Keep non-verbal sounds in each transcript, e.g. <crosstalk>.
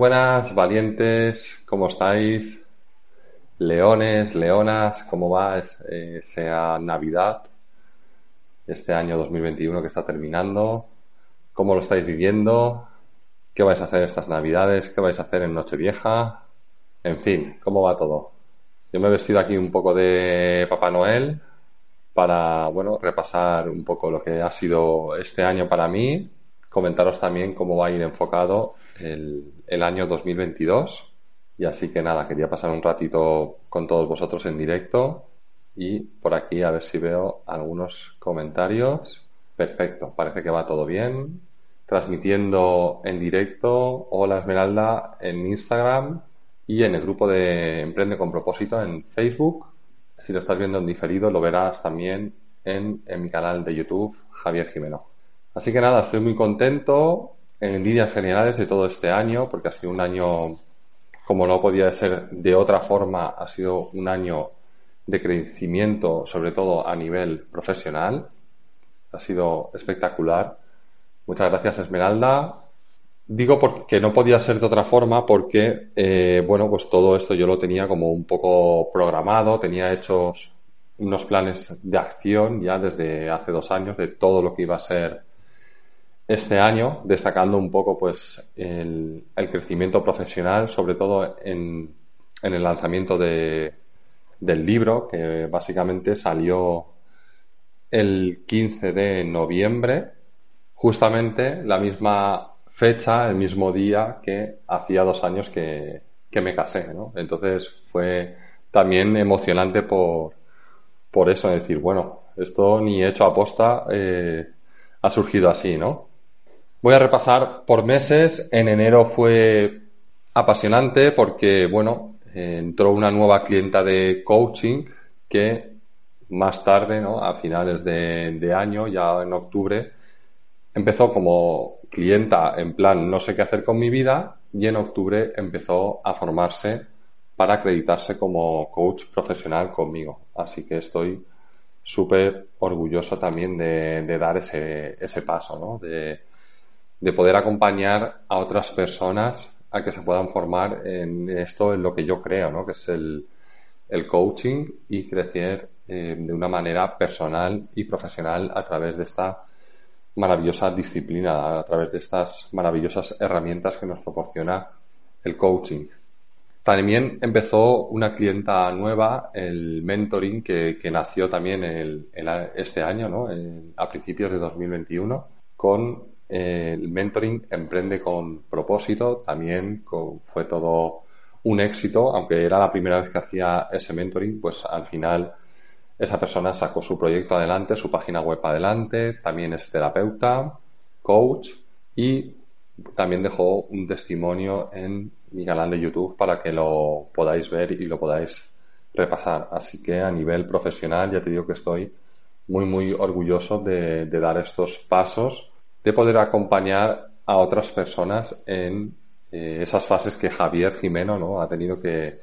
Buenas, valientes, ¿cómo estáis? Leones, leonas, ¿cómo va? Eh, sea Navidad, este año 2021 que está terminando. ¿Cómo lo estáis viviendo? ¿Qué vais a hacer estas Navidades? ¿Qué vais a hacer en Nochevieja? En fin, ¿cómo va todo? Yo me he vestido aquí un poco de Papá Noel para, bueno, repasar un poco lo que ha sido este año para mí comentaros también cómo va a ir enfocado el, año 2022. Y así que nada, quería pasar un ratito con todos vosotros en directo y por aquí a ver si veo algunos comentarios. Perfecto, parece que va todo bien. Transmitiendo en directo, hola Esmeralda, en Instagram y en el grupo de Emprende con propósito en Facebook. Si lo estás viendo en diferido, lo verás también en, en mi canal de YouTube, Javier Jimeno. Así que nada, estoy muy contento en líneas generales de todo este año, porque ha sido un año, como no podía ser de otra forma, ha sido un año de crecimiento, sobre todo a nivel profesional. Ha sido espectacular. Muchas gracias, Esmeralda. Digo porque no podía ser de otra forma porque, eh, bueno, pues todo esto yo lo tenía como un poco programado, tenía hechos unos planes de acción ya desde hace dos años de todo lo que iba a ser este año, destacando un poco pues el, crecimiento profesional, sobre todo en, el lanzamiento de, del libro, que básicamente salió el 15 de noviembre, justamente la misma fecha, el mismo día que hacía dos años que, me casé, ¿no? Entonces fue también emocionante por, por eso, decir, bueno, esto ni hecho aposta eh, ha surgido así, ¿no? Voy a repasar por meses. En enero fue apasionante porque, bueno, entró una nueva clienta de coaching que más tarde, ¿no? A finales de, año, ya en octubre, empezó como clienta en plan no sé qué hacer con mi vida y en octubre empezó a formarse para acreditarse como coach profesional conmigo. Así que estoy súper orgulloso también de, dar ese, ese paso, ¿no? De, de poder acompañar a otras personas a que se puedan formar en esto, en lo que yo creo, ¿no? que es el, coaching y crecer eh, de una manera personal y profesional a través de esta maravillosa disciplina, a través de estas maravillosas herramientas que nos proporciona el coaching. También empezó una clienta nueva, el mentoring, que, nació también el, este año, ¿no? a principios de 2021, con el mentoring emprende con propósito, también fue todo un éxito, aunque era la primera vez que hacía ese mentoring, pues al final esa persona sacó su proyecto adelante, su página web adelante, también es terapeuta, coach y también dejó un testimonio en mi canal de YouTube para que lo podáis ver y lo podáis repasar. Así que a nivel profesional ya te digo que estoy muy muy orgulloso de dar estos pasos de poder acompañar a otras personas en eh, esas fases que Javier Jimeno ¿no? ha tenido que,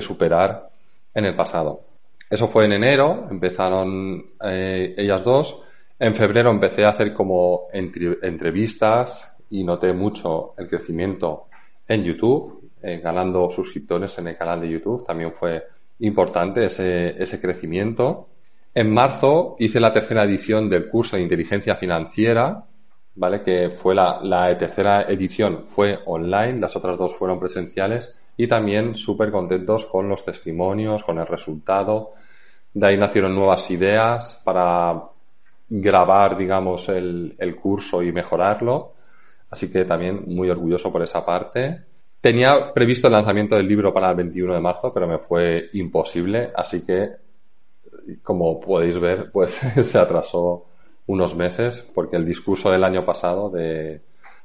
superar en el pasado. Eso fue en enero, empezaron eh, ellas dos. En febrero empecé a hacer como entrevistas y noté mucho el crecimiento en YouTube, eh, ganando suscriptores en el canal de YouTube. También fue importante ese, ese crecimiento. En marzo hice la tercera edición del curso de inteligencia financiera ¿vale? Que fue la, la tercera edición fue online, las otras dos fueron presenciales y también súper contentos con los testimonios, con el resultado. De ahí nacieron nuevas ideas para grabar, digamos, el, el curso y mejorarlo. Así que también muy orgulloso por esa parte. Tenía previsto el lanzamiento del libro para el 21 de marzo, pero me fue imposible, así que, como podéis ver, pues <laughs> se atrasó unos meses, porque el discurso del año pasado de,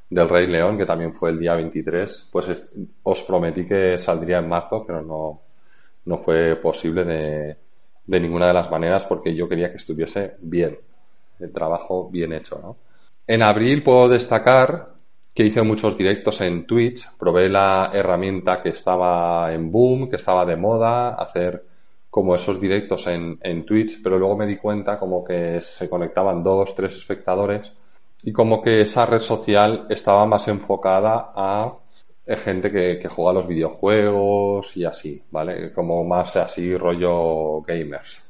del Rey León, que también fue el día 23, pues os prometí que saldría en marzo, pero no, no fue posible de, de ninguna de las maneras, porque yo quería que estuviese bien, el trabajo bien hecho. En abril puedo destacar que hice muchos directos en Twitch, probé la herramienta que estaba en boom, que estaba de moda, hacer como esos directos en, en Twitch, pero luego me di cuenta como que se conectaban dos, tres espectadores y como que esa red social estaba más enfocada a eh, gente que, que juega los videojuegos y así, ¿vale? Como más así rollo gamers.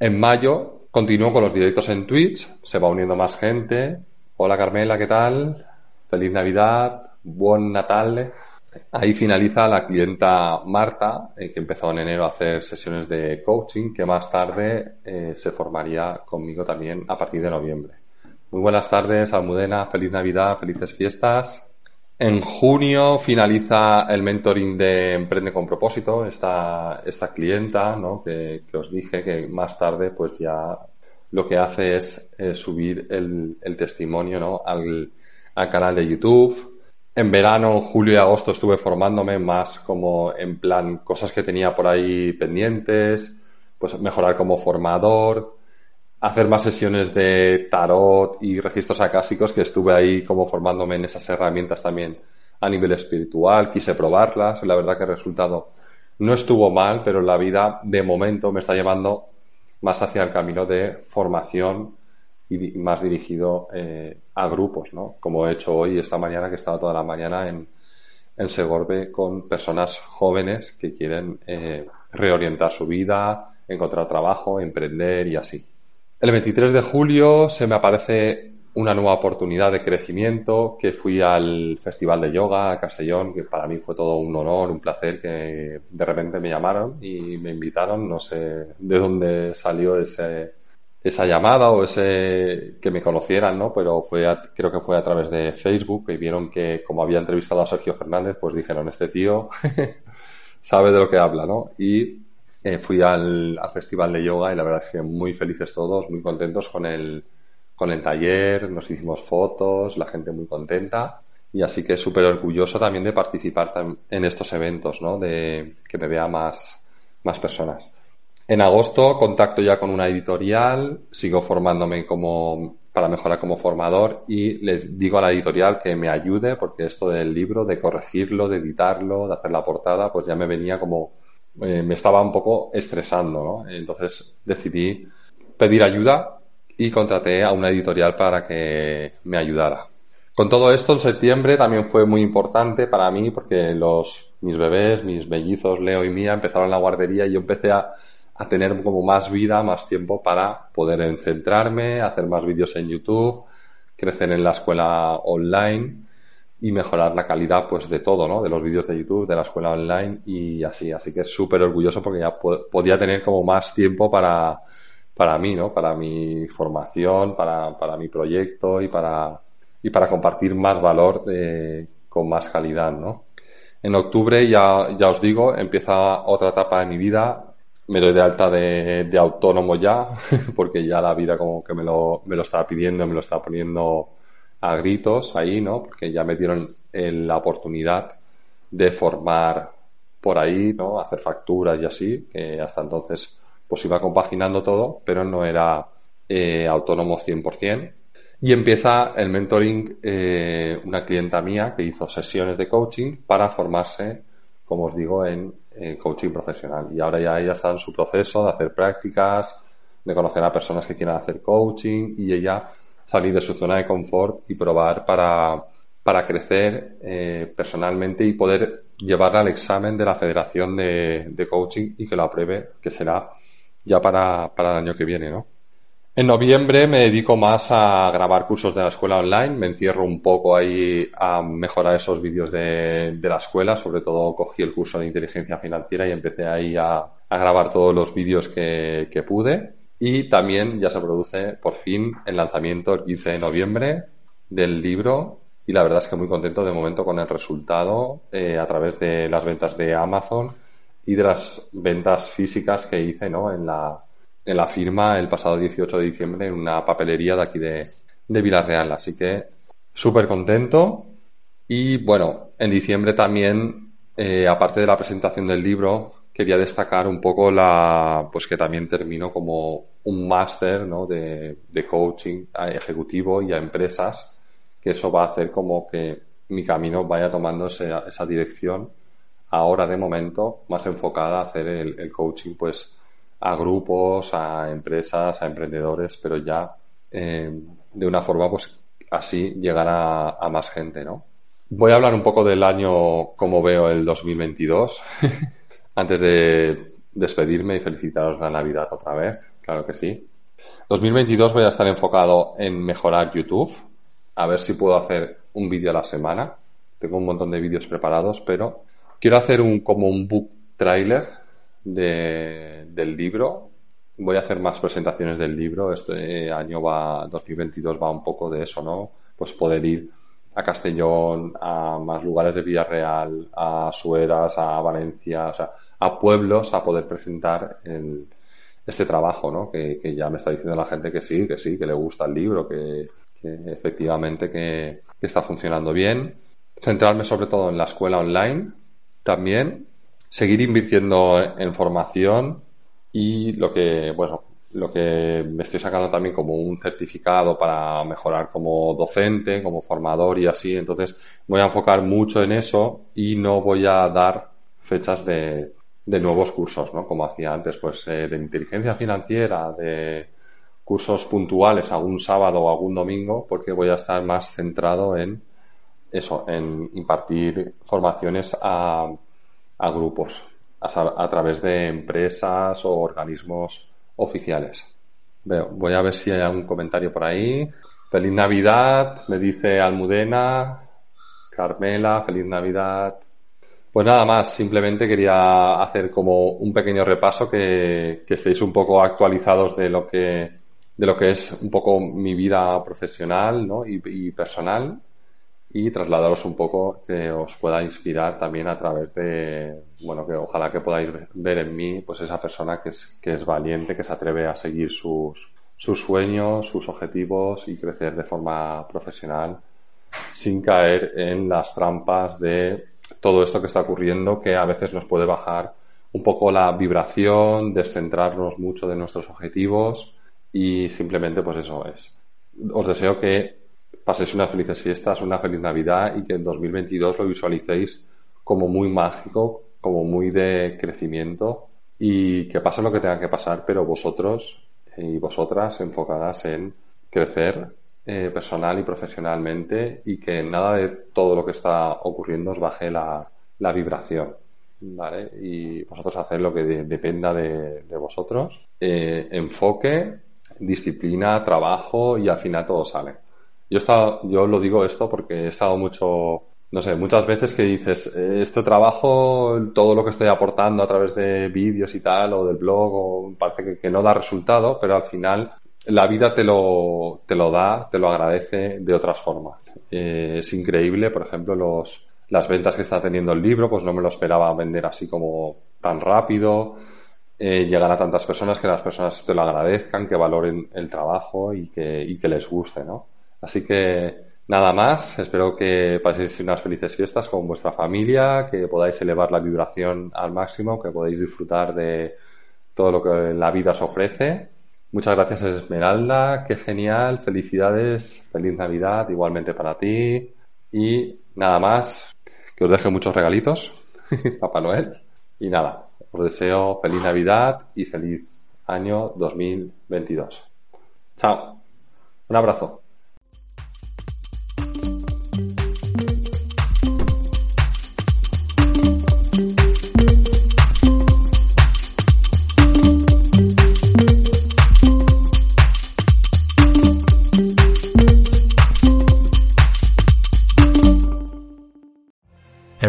En mayo continúo con los directos en Twitch, se va uniendo más gente. Hola Carmela, ¿qué tal? Feliz Navidad, buen Natal. Ahí finaliza la clienta Marta, eh, que empezó en enero a hacer sesiones de coaching, que más tarde eh, se formaría conmigo también a partir de noviembre. Muy buenas tardes, Almudena. Feliz Navidad, felices fiestas. En junio finaliza el mentoring de Emprende con propósito, esta, esta clienta, ¿no? que, os dije que más tarde pues ya lo que hace es subir el, testimonio ¿no? al canal de YouTube. En verano, julio y agosto estuve formándome más como en plan cosas que tenía por ahí pendientes, pues mejorar como formador, hacer más sesiones de tarot y registros acásicos que estuve ahí como formándome en esas herramientas también a nivel espiritual, quise probarlas, la verdad que el resultado no estuvo mal, pero la vida de momento me está llevando más hacia el camino de formación y más dirigido eh, a grupos, ¿no? Como he hecho hoy, esta mañana, que he estado toda la mañana en, en Segorbe con personas jóvenes que quieren eh, reorientar su vida, encontrar trabajo, emprender y así. El 23 de julio se me aparece una nueva oportunidad de crecimiento, que fui al Festival de Yoga a Castellón, que para mí fue todo un honor, un placer, que de repente me llamaron y me invitaron, no sé de dónde salió ese, esa llamada o ese que me conocieran, ¿no? Pero fue creo que fue a través de Facebook y vieron que como había entrevistado a Sergio Fernández, pues dijeron, este tío <laughs> sabe de lo que habla, ¿no? Y eh, fui al, al, festival de yoga y la verdad es que muy felices todos, muy contentos con el, con el taller, nos hicimos fotos, la gente muy contenta y así que súper orgulloso también de participar en estos eventos, ¿no? De que me vea más, más personas. En agosto contacto ya con una editorial, sigo formándome como para mejorar como formador y le digo a la editorial que me ayude porque esto del libro, de corregirlo, de editarlo, de hacer la portada, pues ya me venía como, eh, me estaba un poco estresando, ¿no? Entonces decidí pedir ayuda y contraté a una editorial para que me ayudara. Con todo esto, en septiembre también fue muy importante para mí porque los, mis bebés, mis mellizos, Leo y Mía, empezaron la guardería y yo empecé a, a tener como más vida, más tiempo para poder centrarme, hacer más vídeos en YouTube, crecer en la escuela online y mejorar la calidad pues de todo, ¿no? De los vídeos de YouTube, de la escuela online y así. Así que súper orgulloso porque ya podía tener como más tiempo para, para mí, ¿no? Para mi formación, para, para mi proyecto y para, y para compartir más valor de, con más calidad, ¿no? En octubre ya, ya os digo, empieza otra etapa de mi vida me doy de alta de, autónomo ya, <laughs> porque ya la vida como que me lo, me lo estaba pidiendo, me lo estaba poniendo a gritos ahí, ¿no? Porque ya me dieron la oportunidad de formar por ahí, ¿no? Hacer facturas y así, que hasta entonces pues iba compaginando todo, pero no era eh, autónomo 100%. Y empieza el mentoring, eh, una clienta mía que hizo sesiones de coaching para formarse, como os digo, en eh, coaching profesional. Y ahora ya ella está en su proceso de hacer prácticas, de conocer a personas que quieran hacer coaching y ella salir de su zona de confort y probar para, para crecer eh, personalmente y poder llevarla al examen de la Federación de, de, Coaching y que lo apruebe, que será ya para, para el año que viene, ¿no? En noviembre me dedico más a grabar cursos de la escuela online, me encierro un poco ahí a mejorar esos vídeos de, la escuela, sobre todo cogí el curso de inteligencia financiera y empecé ahí a, grabar todos los vídeos que, que, pude. Y también ya se produce por fin el lanzamiento el 15 de noviembre del libro y la verdad es que muy contento de momento con el resultado eh, a través de las ventas de Amazon y de las ventas físicas que hice ¿no? en la la firma el pasado 18 de diciembre en una papelería de aquí de, de Villarreal. Así que súper contento. Y bueno, en diciembre también, eh, aparte de la presentación del libro, quería destacar un poco la, pues que también termino como un máster ¿no? de, de coaching a ejecutivo y a empresas, que eso va a hacer como que mi camino vaya tomando esa, esa dirección ahora de momento más enfocada a hacer el coaching pues a grupos, a empresas, a emprendedores, pero ya eh, de una forma pues así llegar a, más gente, ¿no? Voy a hablar un poco del año como veo el 2022 <laughs> antes de despedirme y felicitaros la Navidad otra vez, claro que sí. 2022 voy a estar enfocado en mejorar YouTube, a ver si puedo hacer un vídeo a la semana. Tengo un montón de vídeos preparados, pero quiero hacer un como un book trailer de, del libro. Voy a hacer más presentaciones del libro. Este año va, 2022 va un poco de eso, ¿no? Pues poder ir a Castellón, a más lugares de Villarreal, a Sueras, a Valencia, o sea, a pueblos a poder presentar el, este trabajo, ¿no? Que, ya me está diciendo la gente que sí, que sí, que le gusta el libro, que, efectivamente que, que, está funcionando bien. Centrarme sobre todo en la escuela online también seguir invirtiendo en formación y lo que, bueno, lo que me estoy sacando también como un certificado para mejorar como docente, como formador y así. Entonces voy a enfocar mucho en eso y no voy a dar fechas de, de nuevos cursos, ¿no? Como hacía antes, pues eh, de inteligencia financiera, de cursos puntuales algún sábado o algún domingo, porque voy a estar más centrado en eso, en impartir formaciones a a grupos a, través de empresas o organismos oficiales. Veo, voy a ver si hay algún comentario por ahí. Feliz Navidad, me dice Almudena, Carmela, feliz Navidad. Pues nada más, simplemente quería hacer como un pequeño repaso que, que estéis un poco actualizados de lo que de lo que es un poco mi vida profesional ¿no? y, y personal y trasladaros un poco que os pueda inspirar también a través de, bueno, que ojalá que podáis ver en mí, pues esa persona que es, que es valiente, que se atreve a seguir sus, sus sueños, sus objetivos y crecer de forma profesional sin caer en las trampas de todo esto que está ocurriendo que a veces nos puede bajar un poco la vibración, descentrarnos mucho de nuestros objetivos y simplemente pues eso es. Os deseo que paséis unas felices fiestas, una feliz Navidad y que en 2022 lo visualicéis como muy mágico, como muy de crecimiento y que pase lo que tenga que pasar, pero vosotros y vosotras enfocadas en crecer eh, personal y profesionalmente y que nada de todo lo que está ocurriendo os baje la, vibración. ¿Vale? Y vosotros hacer lo que dependa de, vosotros. Eh, enfoque, disciplina, trabajo y al final todo sale. Yo, estado, yo lo digo esto porque he estado mucho, no sé, muchas veces que dices, este trabajo, todo lo que estoy aportando a través de vídeos y tal, o del blog, o parece que, no da resultado, pero al final la vida te lo, te lo da, te lo agradece de otras formas. Eh, es increíble, por ejemplo, los, las ventas que está teniendo el libro, pues no me lo esperaba vender así como tan rápido. Eh, llegar a tantas personas que las personas te lo agradezcan, que valoren el trabajo y que, y que les guste, ¿no? Así que nada más, espero que paséis unas felices fiestas con vuestra familia, que podáis elevar la vibración al máximo, que podáis disfrutar de todo lo que la vida os ofrece. Muchas gracias Esmeralda, qué genial, felicidades, feliz Navidad igualmente para ti y nada más, que os deje muchos regalitos, <laughs> Papá Noel, y nada, os deseo feliz Navidad y feliz año 2022. Chao, un abrazo.